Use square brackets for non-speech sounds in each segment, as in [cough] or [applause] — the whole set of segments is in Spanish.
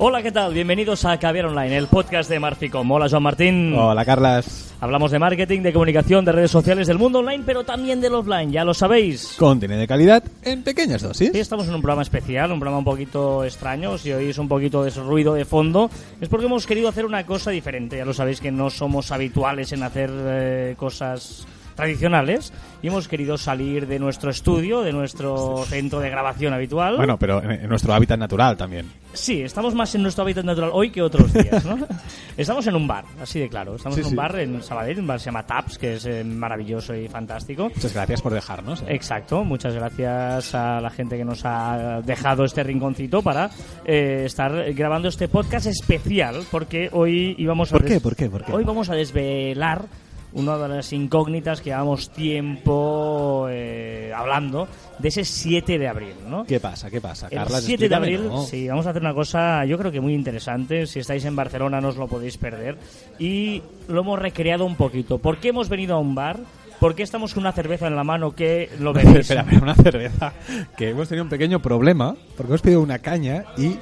Hola, ¿qué tal? Bienvenidos a Caviar Online, el podcast de Marficom. Hola, Joan Martín. Hola, Carlas. Hablamos de marketing, de comunicación, de redes sociales, del mundo online, pero también del offline, ya lo sabéis. Contenido de calidad en pequeñas dosis. Estamos en un programa especial, un programa un poquito extraño. Si oís un poquito de ruido de fondo, es porque hemos querido hacer una cosa diferente. Ya lo sabéis que no somos habituales en hacer eh, cosas tradicionales y hemos querido salir de nuestro estudio, de nuestro centro de grabación habitual. Bueno, pero en, en nuestro hábitat natural también. Sí, estamos más en nuestro hábitat natural hoy que otros días, ¿no? [laughs] estamos en un bar, así de claro. Estamos Sí, en un sí. bar en Sabadell, un bar que se llama Taps, que es eh, maravilloso y fantástico. Muchas gracias por dejarnos. ¿eh? Exacto, muchas gracias a la gente que nos ha dejado este rinconcito para eh, estar grabando este podcast especial, porque hoy íbamos a... ¿Por qué? ¿Por qué? ¿Por qué? Hoy vamos a desvelar una de las incógnitas que llevamos tiempo eh, hablando de ese 7 de abril, ¿no? ¿Qué pasa? ¿Qué pasa? El Carlas, 7 de abril, sí, vamos a hacer una cosa, yo creo que muy interesante. Si estáis en Barcelona no os lo podéis perder. Y lo hemos recreado un poquito. ¿Por qué hemos venido a un bar? ¿Por qué estamos con una cerveza en la mano que lo [laughs] veis? Espera, espera, una cerveza. Que hemos tenido un pequeño problema porque hemos pedido una caña y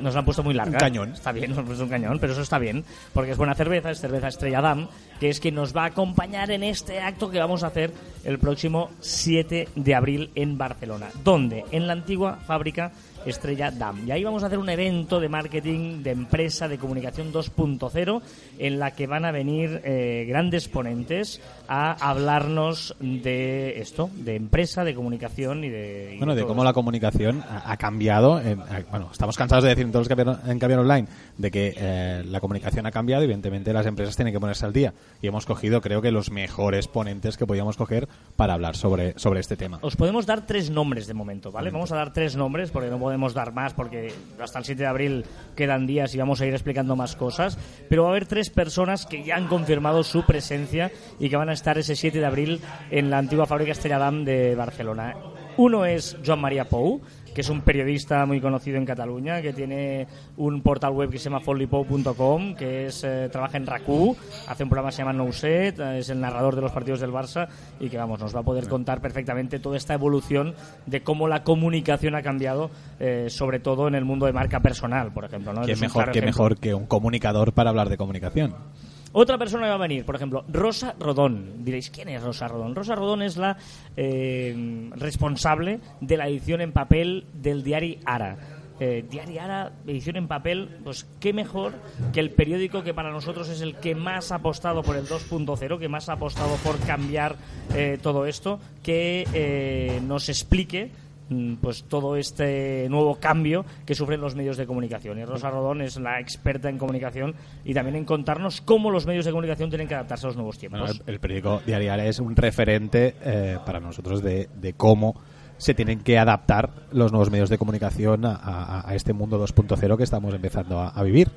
Nos la han puesto muy larga. Un cañón. Está bien, nos han puesto un cañón, pero eso está bien, porque es buena cerveza, es cerveza Estrella Damm, que es que nos va a acompañar en este acto que vamos a hacer el próximo 7 de abril en Barcelona. ¿Dónde? En la antigua fábrica Estrella Damm. Y ahí vamos a hacer un evento de marketing, de empresa, de comunicación 2.0, en la que van a venir eh, grandes ponentes a hablarnos de esto, de empresa, de comunicación y de... y bueno, de todo cómo la comunicación ha, ha cambiado. a- bueno, estamos cansados de decir en todos los Caviar- en Caviar Online de que eh, la comunicación ha cambiado. Evidentemente, las empresas tienen que ponerse al día. Y hemos cogido, creo que, los mejores ponentes que podíamos coger para hablar sobre, sobre este tema. Os podemos dar tres nombres de momento, ¿vale? Vamos a dar tres nombres porque no podemos dar más porque hasta el 7 de abril quedan días y vamos a ir explicando más cosas. Pero va a haber tres personas que ya han confirmado su presencia y que van a estar ese 7 de abril en la antigua fábrica Estrella Damm de Barcelona. Uno es Joan María Pou, que es un periodista muy conocido en Cataluña, que tiene un portal web que se llama follypou.com, que es, eh, trabaja en RACU, hace un programa que se llama No Set, eh, es el narrador de los partidos del Barça y que vamos, nos va a poder contar perfectamente toda esta evolución de cómo la comunicación ha cambiado, eh, sobre todo en el mundo de marca personal, por ejemplo. ¿no? ¿Qué Es mejor, claro qué ejemplo. mejor que un comunicador para hablar de comunicación? Otra persona que va a venir, por ejemplo, Rosa Rodón. Diréis, ¿quién es Rosa Rodón? Rosa Rodón es la eh, responsable de la edición en papel del diario Ara. Eh, diario Ara, edición en papel, pues qué mejor que el periódico que para nosotros es el que más ha apostado por el 2.0, que más ha apostado por cambiar eh, todo esto, que nos explique pues todo este nuevo cambio que sufren los medios de comunicación. Y Rosa Rodón es la experta en comunicación y también en contarnos cómo los medios de comunicación tienen que adaptarse a los nuevos tiempos. Bueno, el, el periódico Diarial es un referente eh, para nosotros de, de cómo se tienen que adaptar los nuevos medios de comunicación a, a- a este mundo 2.0 que estamos empezando a, a vivir.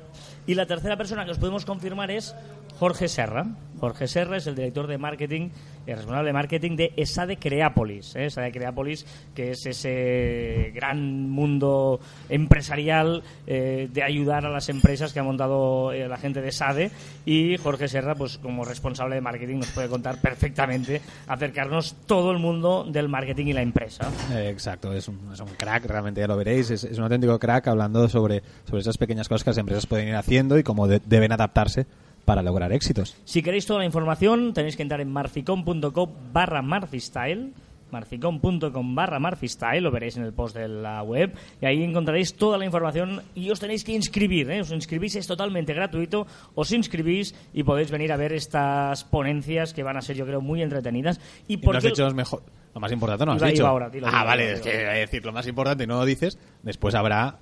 Y la tercera persona que os podemos confirmar es Jorge Serra. Jorge Serra es el director de marketing, el responsable de marketing de ESADE Creápolis. ¿eh? ESADE Creápolis, que es ese gran mundo empresarial eh, de ayudar a las empresas que ha montado eh, la gente de ESADE. Y Jorge Serra, pues como responsable de marketing, nos puede contar perfectamente, acercarnos todo el mundo del marketing y la empresa. Eh, exacto, es un, es un crack, realmente ya lo veréis, es, es un auténtico crack hablando sobre, sobre esas pequeñas cosas que las empresas pueden ir haciendo y cómo de- deben adaptarse para lograr éxitos. Si queréis toda la información, tenéis que entrar en marficom.com barra marfistyle marficom.com barra marfistyle, lo veréis en el post de la web, y ahí encontraréis toda la información y os tenéis que inscribir, ¿eh? os inscribís, es totalmente gratuito, os inscribís y podéis venir a ver estas ponencias que van a ser yo creo muy entretenidas. ¿Y por no has qué- dicho los mejor, lo más importante, no has dicho. ahora, dilo, ah, dilo, vale, dilo, es dilo. que decir lo más importante y no lo dices. Después habrá,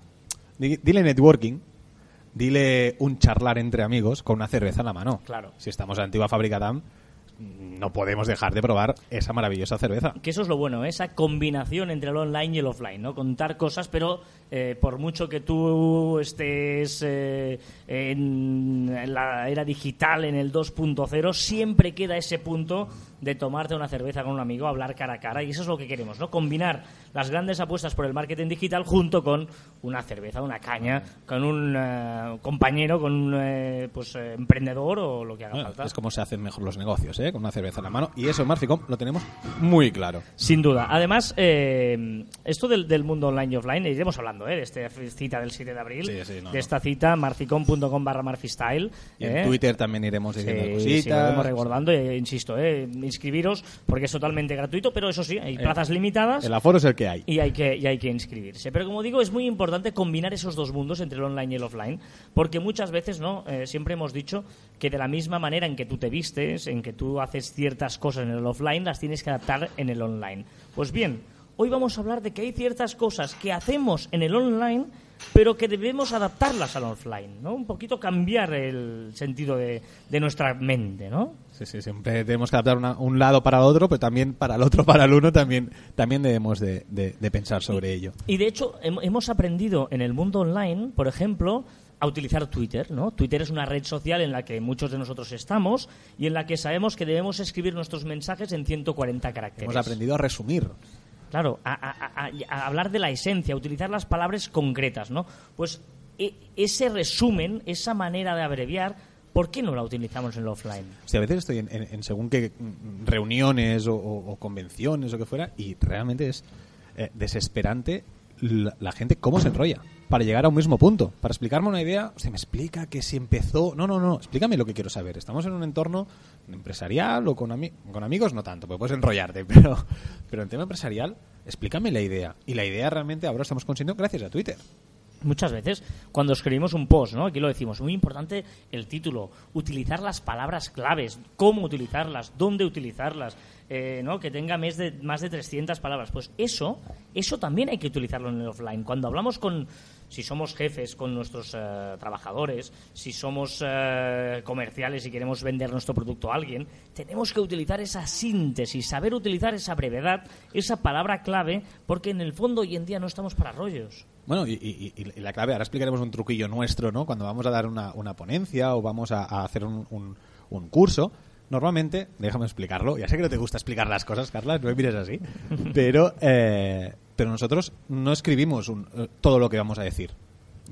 di- dile networking, dile un charlar entre amigos con una cerveza en la mano. Claro. Si estamos en la antigua fábrica DAM, no podemos dejar de probar esa maravillosa cerveza. que eso es lo bueno, ¿eh? esa combinación entre el online y el offline, ¿no? Contar cosas, pero eh, por mucho que tú estés eh, en la era digital, en el 2.0, siempre queda ese punto de tomarte una cerveza con un amigo, hablar cara a cara, y eso es lo que queremos, ¿no? Combinar las grandes apuestas por el marketing digital junto con una cerveza, una caña, con un eh, compañero, con un eh, pues, eh, emprendedor o lo que haga Bueno, falta. es como se hacen mejor los negocios, ¿eh? ¿eh? con una cerveza en la mano. Y eso en Marficom lo tenemos muy claro. Sin duda. Además, eh, esto del, del, mundo online y offline, iremos hablando ¿eh? de esta cita del 7 de abril, sí, sí, no, de esta cita, marficom.com barra marfistyle. Y en Twitter también iremos diciendo sí, cositas. Sí, lo recordando, e, insisto, inscribiros porque es totalmente gratuito, pero eso sí, hay plazas limitadas. El aforo es el que hay. Y hay que, y hay que inscribirse. Pero como digo, es muy importante combinar esos dos mundos entre el online y el offline, porque muchas veces, ¿no? siempre hemos dicho que de la misma manera en que tú te vistes, en que tú haces ciertas cosas en el offline, las tienes que adaptar en el online. Pues bien, hoy vamos a hablar de que hay ciertas cosas que hacemos en el online, pero que debemos adaptarlas al offline, ¿no? Un poquito cambiar el sentido de, de nuestra mente, ¿no? Sí, sí, siempre tenemos que adaptar una, un lado para el otro, pero también para el otro, [laughs] para el uno, también, también debemos de, de, de pensar sobre y, ello. Y de hecho, hemos aprendido en el mundo online, por ejemplo, a utilizar Twitter, ¿no? Twitter es una red social en la que muchos de nosotros estamos y en la que sabemos que debemos escribir nuestros mensajes en 140 caracteres. Hemos aprendido a resumir. Claro, a, hablar de la esencia, a utilizar las palabras concretas, ¿no? Pues e, ese resumen, esa manera de abreviar, ¿por qué no la utilizamos en el offline? O sea, a veces estoy en, según qué reuniones o, o, o, convenciones o que fuera y realmente es eh, desesperante la, gente cómo se enrolla para llegar a un mismo punto. Para explicarme una idea, o sea, me explica que si empezó... No, no, no, explícame lo que quiero saber. Estamos en un entorno empresarial o con, con amigos, no tanto, porque puedes enrollarte, [laughs] pero, pero en tema empresarial, explícame la idea. Y la idea realmente ahora estamos consiguiendo gracias a Twitter. Muchas veces, cuando escribimos un post, ¿no? aquí lo decimos, muy importante el título, utilizar las palabras claves, cómo utilizarlas, dónde utilizarlas, eh, ¿no? que tenga más de, más de 300 palabras. Pues eso, eso también hay que utilizarlo en el offline. Cuando hablamos con, si somos jefes con nuestros uh, trabajadores, si somos uh, comerciales y queremos vender nuestro producto a alguien, tenemos que utilizar esa síntesis, saber utilizar esa brevedad, esa palabra clave, porque en el fondo hoy en día no estamos para rollos. Bueno, y, y, y, la clave, ahora explicaremos un truquillo nuestro, ¿no? Cuando vamos a dar una, una ponencia o vamos a, a hacer un, un, un, curso, normalmente, déjame explicarlo, ya sé que no te gusta explicar las cosas, Carla, no me mires así, [laughs] pero, eh, pero nosotros no escribimos eh, todo lo que vamos a decir.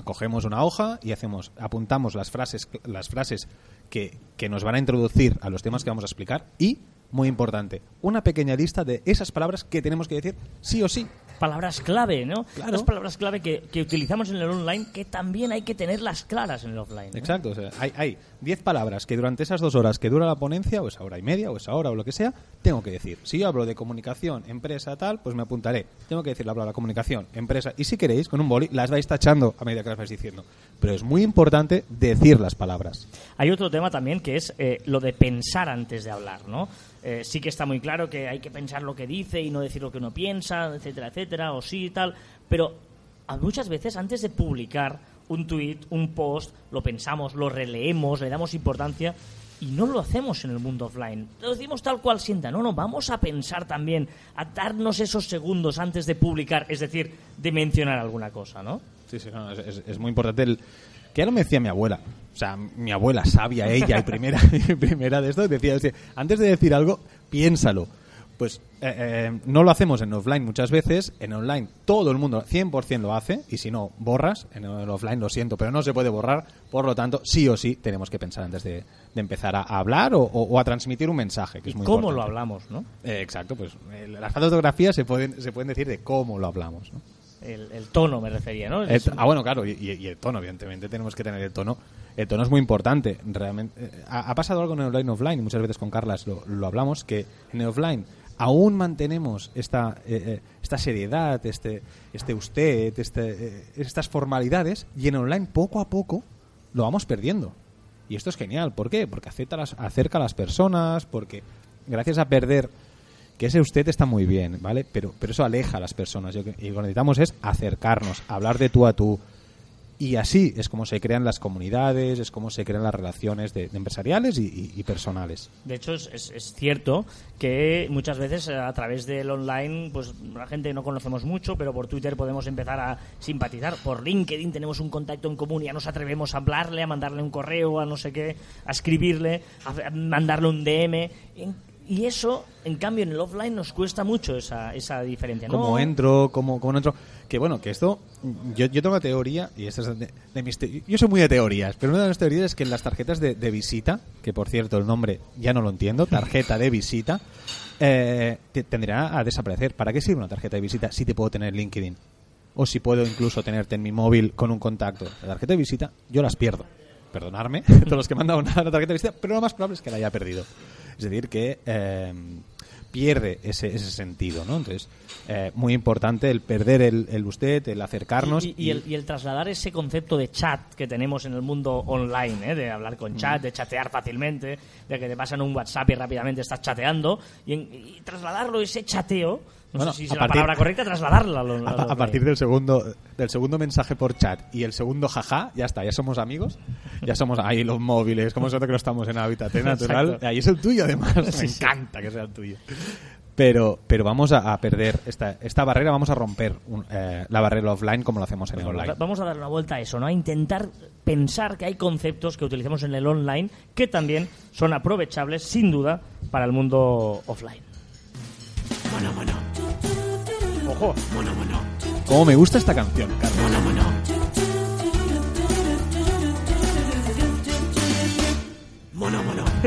Cogemos una hoja y hacemos, apuntamos las frases, las frases que, que nos van a introducir a los temas que vamos a explicar y, muy importante, una pequeña lista de esas palabras que tenemos que decir sí o sí palabras clave, ¿no? Claro. Las palabras clave que, que, utilizamos en el online que también hay que tenerlas claras en el offline. ¿no? Exacto, o sea, hay, hay diez palabras que durante esas dos horas que dura la ponencia, o esa hora y media, o esa hora, o lo que sea, tengo que decir. Si yo hablo de comunicación, empresa, tal, pues me apuntaré. Tengo que decir la palabra comunicación, empresa, y si queréis, con un boli, las vais tachando a medida que las vais diciendo. Pero es muy importante decir las palabras. Hay otro tema también que es eh, lo de pensar antes de hablar, ¿no? Eh, sí que está muy claro que hay que pensar lo que dice y no decir lo que uno piensa, etcétera, etcétera, o sí y tal, pero muchas veces antes de publicar un tweet, un post, lo pensamos, lo releemos, le damos importancia y no lo hacemos en el mundo offline. Lo decimos tal cual sienta. No, no, vamos a pensar también, a darnos esos segundos antes de publicar, es decir, de mencionar alguna cosa, ¿no? Sí, sí, no, es, es, muy importante el que ya lo me decía mi abuela. O sea, mi abuela sabia, ella, y primera, [laughs] primera de esto, decía, antes de decir algo, piénsalo. Pues eh, eh, no lo hacemos en offline muchas veces, en online todo el mundo 100% lo hace, y si no, borras, en el offline lo siento, pero no se puede borrar, por lo tanto, sí o sí tenemos que pensar antes de, de empezar a, a hablar o, o, o, a transmitir un mensaje, que es muy ¿Cómo importante. lo hablamos, no? Eh, exacto, pues las fotografías se pueden, se pueden decir de cómo lo hablamos, ¿no? El, el, tono me refería, ¿no? El, ah, bueno, claro, y, y, el tono, evidentemente, tenemos que tener el tono. El tono es muy importante, realmente. Eh, ha, ha, pasado algo en el online offline, y muchas veces con Carlas lo, lo hablamos, que en el offline aún mantenemos esta, eh, esta seriedad, este, este usted, este, eh, estas formalidades, y en online poco a poco lo vamos perdiendo. Y esto es genial. ¿Por qué? Porque acerca, las, acerca a las personas, porque gracias a perder que ese usted está muy bien, ¿vale? Pero, pero eso aleja a las personas. Y lo que necesitamos es acercarnos, hablar de tú a tú. Y así es como se crean las comunidades, es como se crean las relaciones de, empresariales y, personales. De hecho, es, es, cierto que muchas veces a través del online, pues la gente no conocemos mucho, pero por Twitter podemos empezar a simpatizar. Por LinkedIn tenemos un contacto en común y ya nos atrevemos a hablarle, a mandarle un correo, a no sé qué, a escribirle, a mandarle un DM. Y eso, en cambio, en el offline nos cuesta mucho esa, esa diferencia. ¿no? cómo entro, cómo, cómo no entro. Que bueno, que esto, yo, yo tengo una teoría, y esta es de, de mis te- yo soy muy de teorías, pero una de las teorías es que en las tarjetas de, de visita, que por cierto el nombre ya no lo entiendo, tarjeta de visita, eh, te- tendrá a desaparecer. ¿Para qué sirve una tarjeta de visita si te puedo tener LinkedIn? O si puedo incluso tenerte en mi móvil con un contacto. La tarjeta de visita, yo las pierdo. Perdonadme, [laughs] todos los que me han dado una, una tarjeta de visita, pero lo más probable es que la haya perdido. Es decir, que eh, pierde ese, ese sentido, ¿no? Entonces, eh, muy importante el perder el, el usted, el acercarnos. Y, y- y el, y el trasladar ese concepto de chat que tenemos en el mundo online, ¿eh? de hablar con chat, de chatear fácilmente, de que te pasan un WhatsApp y rápidamente estás chateando, y, en- y trasladarlo, ese chateo, no Bueno, sé si es a la partir- palabra correcta, trasladarla. a lo- a, a lo a partir del segundo del segundo mensaje por chat y el segundo jaja, ya está, ya somos amigos, ya somos ahí los móviles, como nosotros que no estamos en hábitat natural, Exacto. ahí es el tuyo además, [laughs] me sí. encanta que sea el tuyo. Pero, pero vamos a, a perder esta, esta barrera, vamos a romper un- eh, la barrera offline como lo hacemos en el online. Va- Vamos a dar una vuelta a eso, ¿no? A intentar pensar que hay conceptos que utilizamos en el online que también son aprovechables, sin duda, para el mundo offline. Ojo. Como me gusta esta canción, Carlos. [laughs]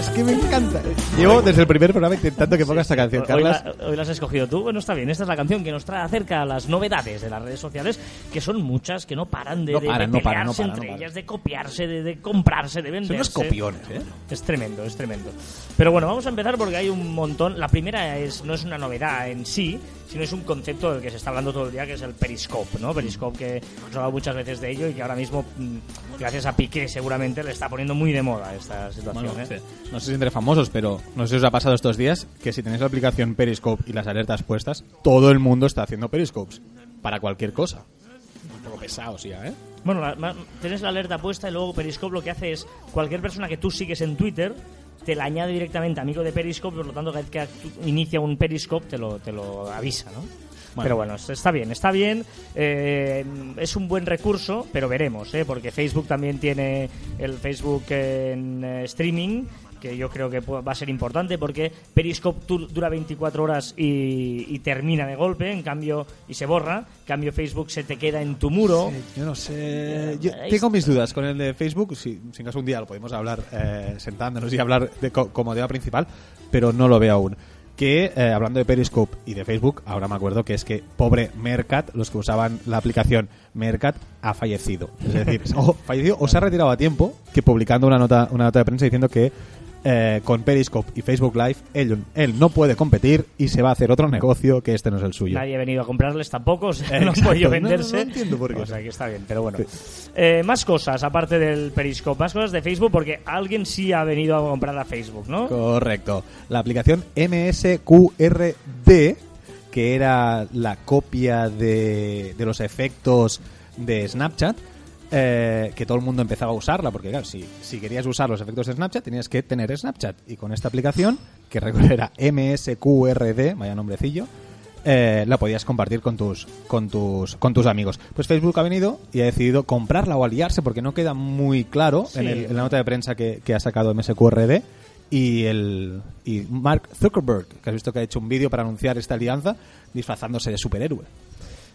es que me encanta. Llevo desde el primer programa intentando que ponga esta canción, Hoy Carlas. la, hoy la has escogido tú. Bueno, está bien. Esta es la canción que nos trae acerca a las novedades de las redes sociales, que son muchas, que no paran de, No de- paran, de no paran, no pelearse paran, entre paran. ellas, de copiarse, de, de comprarse, de Son venderse. unos copiones, ¿eh? Es tremendo, es tremendo. Pero bueno, vamos a empezar porque hay un montón. La primera es no es una novedad en sí, sino es un concepto del que se está hablando todo el día, que es el Periscope, ¿no? Periscope que hemos hablado muchas veces de ello y que ahora mismo, mm, gracias a Piqué, seguramente le está poniendo muy de moda esta situación. Bueno, ¿eh? sí. No sé si entre famosos, pero no sé si os ha pasado estos días que si tenéis la aplicación Periscope y las alertas puestas, todo el mundo está haciendo Periscopes. Para cualquier cosa. Un poco pesados ya, ¿eh? Bueno, la- ma- tienes la alerta puesta y luego Periscope lo que hace es cualquier persona que tú sigues en Twitter te la añade directamente amigo de Periscope, por lo tanto cada vez que inicia un Periscope te lo, te lo avisa, ¿no? Pero bueno, es- está bien, está bien. eh, es un buen recurso, pero veremos, ¿eh? porque Facebook también tiene el Facebook en eh, streaming, que yo creo que va a ser importante porque Periscope dura 24 horas y, y termina de golpe, en cambio, y se borra. En cambio, Facebook se te queda en tu muro. Yo no sé. Yo Ahí tengo mis dudas con el de Facebook. Si, si no es un día, lo podemos hablar eh, sentándonos y hablar de, co- como tema principal, pero no lo veo aún. Que eh, hablando de Periscope y de Facebook, ahora me acuerdo que es que pobre Mercat, los que usaban la aplicación Mercat, ha fallecido. Es decir, [laughs] o fallecido o se ha retirado a tiempo, que publicando una nota, una nota de prensa diciendo que eh, con Periscope y Facebook Live él, él no puede competir y se va a hacer otro negocio que este no es el suyo. Nadie ha venido a comprarles tampoco, o sea, [laughs] no no, venderse. no entiendo por qué. O sea, que está bien, pero bueno. Eh, más cosas, aparte del Periscope, más cosas de Facebook, porque alguien sí ha venido a comprar a Facebook, ¿no? Correcto. La aplicación MSQRD, que era la copia de, de los efectos de Snapchat, eh, que todo el mundo empezaba a usarla, porque claro, si, si querías usar los efectos de Snapchat, tenías que tener Snapchat. Y con esta aplicación, que recuerdo era MSQRD, vaya nombrecillo, eh, la podías compartir con tus, con tus, con tus amigos. Pues Facebook ha venido y ha decidido comprarla o aliarse porque no queda muy claro Sí. en, el- en la nota de prensa que, que ha sacado MSQRD y el y Mark Zuckerberg, que has visto que ha hecho un vídeo para anunciar esta alianza disfrazándose de superhéroe.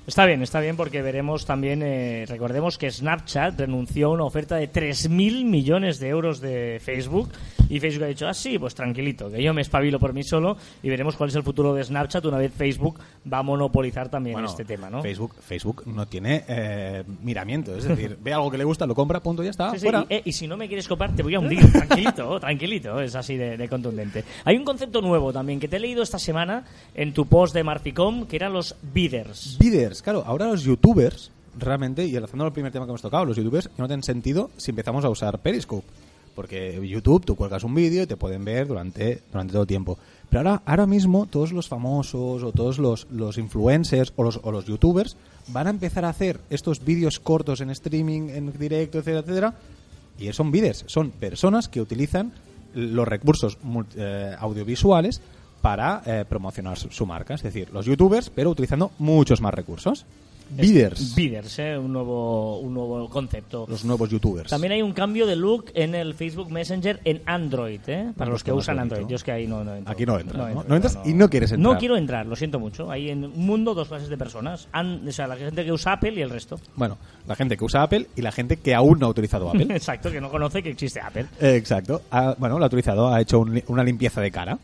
Está bien, está bien, porque veremos también, eh, recordemos que Snapchat renunció a una oferta de 3.000 millones de euros de Facebook y Facebook ha dicho, ah, sí, pues tranquilito, que yo me espabilo por mí solo y veremos cuál es el futuro de Snapchat una vez Facebook va a monopolizar también Bueno, este tema, ¿no? Facebook, Facebook no tiene eh, miramiento, es decir, ve algo que le gusta, lo compra, punto, ya está, Sí, sí, fuera. y, eh, y si no me quieres comprar, te voy a hundir. Tranquilito, [laughs] tranquilito. Es así de, de contundente. Hay un concepto nuevo también que te he leído esta semana en tu post de Marficom, que eran los bidders. Bidders, claro, ahora los youtubers, realmente, y enlazando al primer tema que hemos tocado, los youtubers no tienen sentido si empezamos a usar Periscope. Porque YouTube, tú cuelgas un vídeo y te pueden ver durante, durante todo tiempo. Pero ahora, ahora mismo todos los famosos o todos los, los influencers o los, o los youtubers van a empezar a hacer estos vídeos cortos en streaming, en directo, etcétera, etcétera. Y son bidders, son personas que utilizan los recursos eh, audiovisuales para eh, promocionar su, su marca. Es decir, los youtubers, pero utilizando muchos más recursos. Bidders. Bidders, ¿eh? un, nuevo, un nuevo concepto. Los nuevos youtubers. También hay un cambio de look en el Facebook Messenger en Android, ¿eh? para los que usan. Android. Yo es que ahí no, no entro. Aquí no entras, ¿no? entro, No entras y no quieres entrar. No quiero entrar, lo siento mucho. Hay en un mundo dos clases de personas. O sea, la gente que usa Apple y el resto. Bueno, la gente que usa Apple y la gente que aún no ha utilizado Apple. [laughs] Exacto, que no conoce que existe Apple. Eh, Exacto. Ha- bueno, lo ha utilizado, ha hecho un una limpieza de cara.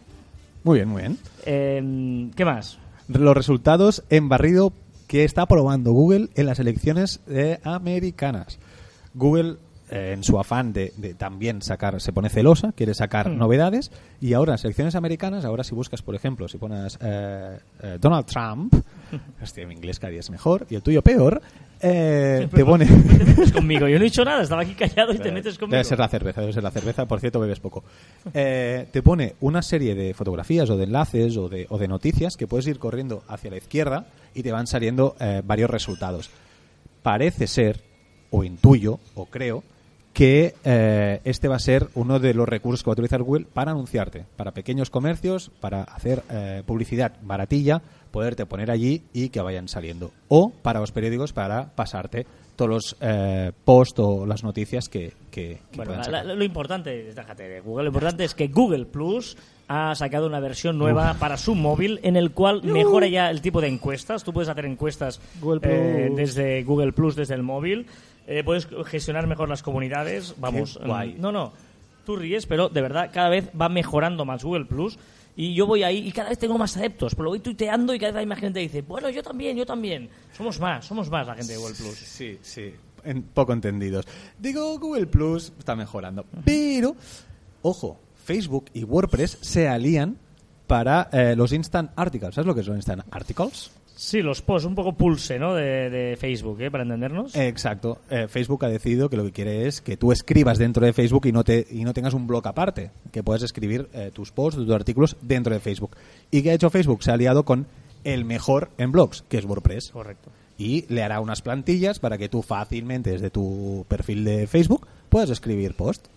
Muy bien, muy bien. Eh, ¿Qué más? Los resultados en barrido que está probando Google en las elecciones eh, americanas. Google, eh, en su afán de, de también sacar, se pone celosa, quiere sacar novedades, y ahora en las elecciones americanas, ahora si buscas, por ejemplo, si pones eh, eh, Donald Trump, [laughs] hostia, mi inglés cada día es mejor, y el tuyo peor, eh, [laughs] te pone... Te metes conmigo. Yo no he dicho nada, estaba aquí callado y te metes conmigo. Debe ser la cerveza, debe ser la cerveza. Por cierto, bebes poco. Eh, te pone una serie de fotografías o de enlaces o de, o de noticias que puedes ir corriendo hacia la izquierda y te van saliendo eh, varios resultados. Parece ser, o intuyo, o creo, que eh, este va a ser uno de los recursos que va a utilizar Google para anunciarte, para pequeños comercios, para hacer eh, publicidad baratilla, poderte poner allí y que vayan saliendo. O para los periódicos para pasarte todos los eh, posts o las noticias que, que, que Bueno, puedan la- sacar. la- lo importante, déjate de Google, lo importante es que Google Plus ha sacado una versión nueva para su móvil en el cual mejora ya el tipo de encuestas. Tú puedes hacer encuestas Google eh, desde Google Plus, desde el móvil. Eh, puedes gestionar mejor las comunidades. Vamos, Qué guay. no, no, tú ríes, pero de verdad cada vez va mejorando más Google Plus. Y yo voy ahí y cada vez tengo más adeptos, pero lo voy tuiteando y cada vez hay más gente que dice, bueno, yo también, yo también. Somos más, somos más la gente de Google Plus. Sí, sí, en- poco entendidos. Digo, Google Plus está mejorando. Pero, ojo, Facebook y WordPress se alían para eh, los Instant Articles. ¿Sabes lo que son Instant Articles? Sí, los posts, un poco pulse, ¿no? De, de Facebook, ¿eh? Para entendernos. Exacto. Eh, Facebook ha decidido que lo que quiere es que tú escribas dentro de Facebook y no te y no tengas un blog aparte, que puedas escribir eh, tus posts, tus artículos dentro de Facebook. ¿Y qué ha hecho Facebook? Se ha aliado con el mejor en blogs, que es WordPress. Correcto. y le hará unas plantillas para que tú fácilmente desde tu perfil de Facebook puedas escribir post.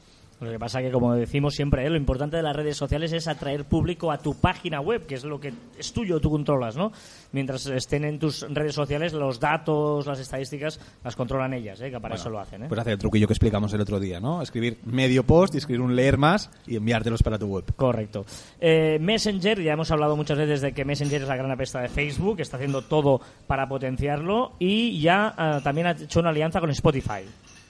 Lo que pasa que, como decimos siempre, ¿eh? lo importante de las redes sociales es atraer público a tu página web, que es lo que es tuyo, tú controlas, ¿no? Mientras estén en tus redes sociales, los datos, las estadísticas, las controlan ellas, ¿eh? Que para eso lo hacen, ¿eh? Pues hacer el truquillo que explicamos el otro día, ¿no? Escribir medio post y escribir un leer más y enviártelos para tu web. Correcto. Eh, Messenger, ya hemos hablado muchas veces de que Messenger es la gran apesta de Facebook, está haciendo todo para potenciarlo y ya ah, también ha hecho una alianza con Spotify.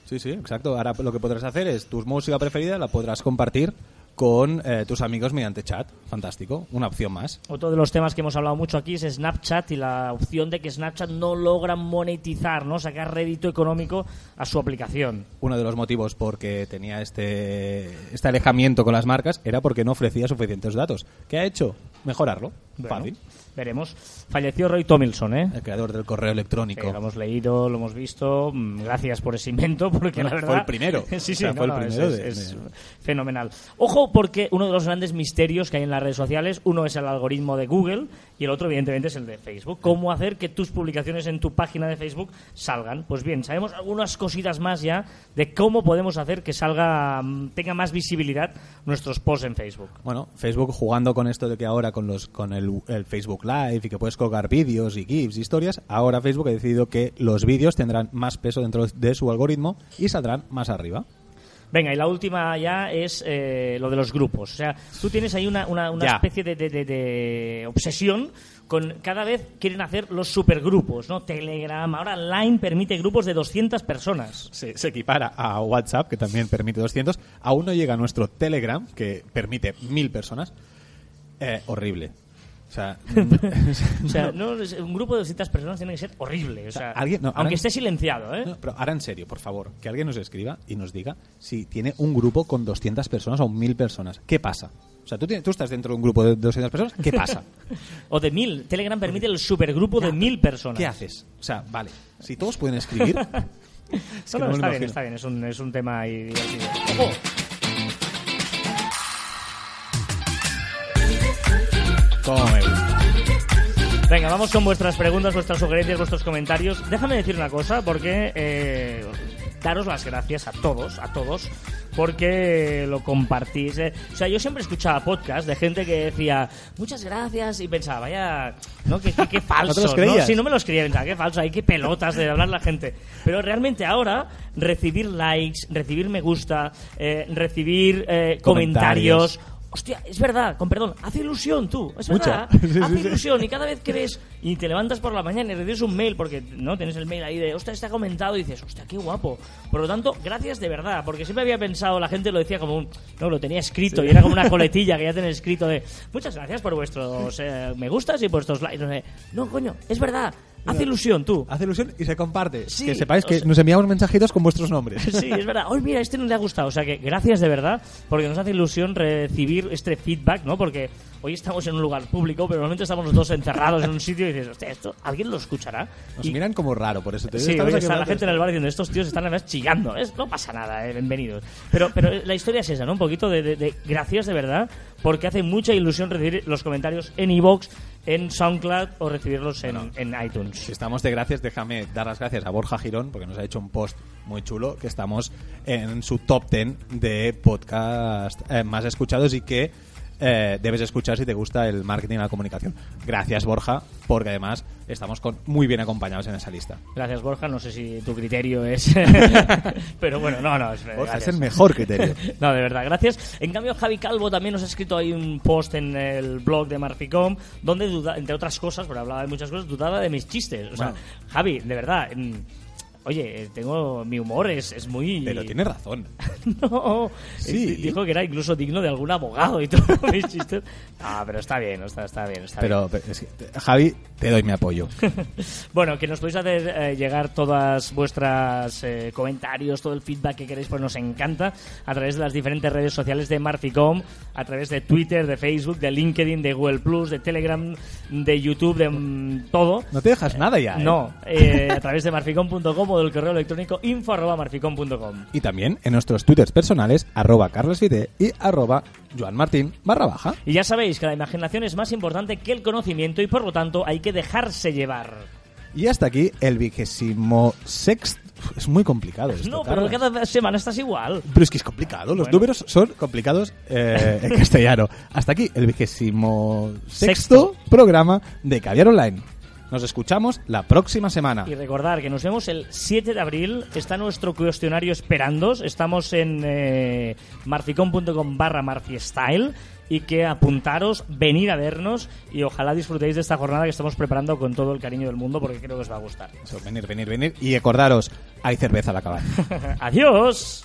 Sí, sí, exacto. Ahora lo que podrás hacer es tu música preferida la podrás compartir con eh, tus amigos mediante chat. Fantástico. Una opción más. Otro de los temas que hemos hablado mucho aquí es Snapchat y la opción de que Snapchat no logra monetizar, ¿no? Sacar rédito económico a su aplicación. Uno de los motivos por que tenía este, este alejamiento con las marcas era porque no ofrecía suficientes datos. ¿Qué ha hecho? Mejorarlo. Bueno, Fácil. Veremos. Falleció Roy Tomilson, ¿eh? El creador del correo electrónico. Lo hemos leído, lo hemos visto. Mm, Gracias por ese invento, [laughs] porque Bueno, la fue verdad. el primero. [laughs] sí, O sí, sea, no, fue el no, es- primero es, fenomenal. Ojo, porque uno de los grandes misterios que hay en las redes sociales, uno es el algoritmo de Google y el otro, evidentemente, es el de Facebook. ¿Cómo hacer que tus publicaciones en tu página de Facebook salgan? Pues bien, sabemos algunas cositas más ya de cómo podemos hacer que salga, mm, tenga más visibilidad nuestros posts en Facebook. Bueno, Facebook jugando con esto de que ahora con los con el, Facebook Live y que puedes colgar vídeos y GIFs, historias, ahora Facebook ha decidido que los vídeos tendrán más peso dentro de su algoritmo y saldrán más arriba. Venga, y la última ya es eh, lo de los grupos. O sea, tú tienes ahí una, una, una especie de, de- de- de obsesión con cada vez quieren hacer los supergrupos, ¿no? Telegram, ahora Line permite grupos de 200 personas. Se, se equipara a WhatsApp, que también permite 200. Aún no llega nuestro Telegram, que permite 1000 personas. Eh, horrible. [laughs] O sea, O [laughs] sea, no, un grupo de 200 personas tiene que ser horrible. O sea, alguien- no, aunque ahora- esté silenciado, ¿eh? No, pero ahora en serio, por favor, que alguien nos escriba y nos diga si tiene un grupo con 200 personas o 1000 personas. ¿Qué pasa? O sea, tú, tienes- tú estás dentro de un grupo de 200 personas, ¿qué pasa? [laughs] O de 1000. Telegram permite el supergrupo de 1000 personas. ¿Qué haces? O sea, vale, si todos pueden escribir... es que no, está bien, está bien. Es un, es un tema ahí divertido. ¡Ojo! Venga, vamos con vuestras preguntas, vuestras sugerencias, vuestros comentarios. Déjame decir una cosa, porque eh, daros las gracias a todos, a todos, porque lo compartís. eh. O sea, yo siempre escuchaba podcasts de gente que decía muchas gracias y pensaba, vaya, ¿no? Qué, qué, qué [laughs] falso. los ¿no? Sí, no me los creía, pensaba, qué falso, hay qué pelotas de hablar la gente. Pero realmente ahora, recibir likes, recibir me gusta, eh, recibir eh, Comentarios. comentarios Hostia, es verdad, con perdón, hace ilusión tú, es Mucha. verdad, [laughs] Sí, hace sí. ilusión y cada vez que ves y te levantas por la mañana y recibes un mail porque no tienes el mail ahí de, hostia, está comentado y dices, hostia, qué guapo. Por lo tanto, gracias de verdad, porque siempre había pensado, la gente lo decía como un, no, lo tenía escrito y era como una [laughs] coletilla que ya tenía escrito de, muchas gracias por vuestros eh, me gustas y vuestros likes. No, sé. no, coño, es verdad, hace ilusión tú. Hace ilusión y se comparte. Sí, que sepáis o que sea- nos enviamos mensajitos con vuestros nombres. [laughs] Sí, es verdad. Hoy mira, este no le ha gustado. O sea que gracias de verdad, porque nos hace ilusión recibir este feedback, ¿no? Porque hoy estamos en un lugar público, pero normalmente estamos los dos encerrados en un sitio y dices, hostia, ¿esto alguien lo escuchará? Nos Y- miran como raro, por eso te Sí, estamos hoy aquí está la gente en el bar diciendo, estos tíos están además chillando. Es, no pasa nada, eh, bienvenidos. Pero, pero la historia es esa, ¿no? Un poquito de, de- de gracias de verdad, porque hace mucha ilusión recibir los comentarios en iVoox, en SoundCloud o recibirlos en, en iTunes. Si estamos de gracias, déjame dar las gracias a Borja Girón, porque nos ha hecho un post muy chulo, que estamos en su top 10 de podcast eh, más escuchados y que eh, debes escuchar si te gusta el marketing y la comunicación. Gracias, Borja, porque además estamos con, muy bien acompañados en esa lista. Gracias, Borja. No sé si tu criterio es... [laughs] pero bueno, no, no. Es, Borja, es el mejor criterio. [laughs] No, de verdad, gracias. En cambio, Javi Calvo también nos ha escrito ahí un post en el blog de Marficom, donde, duda, entre otras cosas, porque hablaba de muchas cosas, dudaba de mis chistes. O sea, Bueno. Javi, de verdad, mm, oye, tengo mi humor es, es muy... Pero tiene razón. [laughs] No, Sí. eh, dijo que era incluso digno de algún abogado y todo [laughs] mis chistes. Ah, pero está bien, está, está bien, está bien. Pero, es que, Javi, te doy mi apoyo. [laughs] Bueno, que nos podéis hacer eh, llegar todas vuestras eh, comentarios, todo el feedback que queréis, pues nos encanta a través de las diferentes redes sociales de Marficom, a través de Twitter, de Facebook, de LinkedIn, de Google Plus, de Telegram, de YouTube, de mm, todo. No te dejas nada ya. ¿eh? No, eh, a través de marficom.com del correo electrónico info arroba marficom.com. Y también en nuestros twitters personales, arroba carlosfite y arroba joanmartin barra baja. Y ya sabéis que la imaginación es más importante que el conocimiento y por lo tanto hay que dejarse llevar. Y hasta aquí el vigésimo sexto. Es muy complicado esto, No, pero cada semana estás igual. Pero es que es complicado. Los Bueno. números son complicados eh, en castellano. Hasta aquí el vigésimo Sexto. sexto programa de Caviar Online. Nos escuchamos la próxima semana. Y recordar que nos vemos el 7 de abril. Está nuestro cuestionario esperándos. Estamos en eh, marficom.com barra marfiestyle. Y que apuntaros, venir a vernos y ojalá disfrutéis de esta jornada que estamos preparando con todo el cariño del mundo porque creo que os va a gustar. Eso, venir, venir, venir. Y acordaros, hay cerveza al acabar. [laughs] Adiós.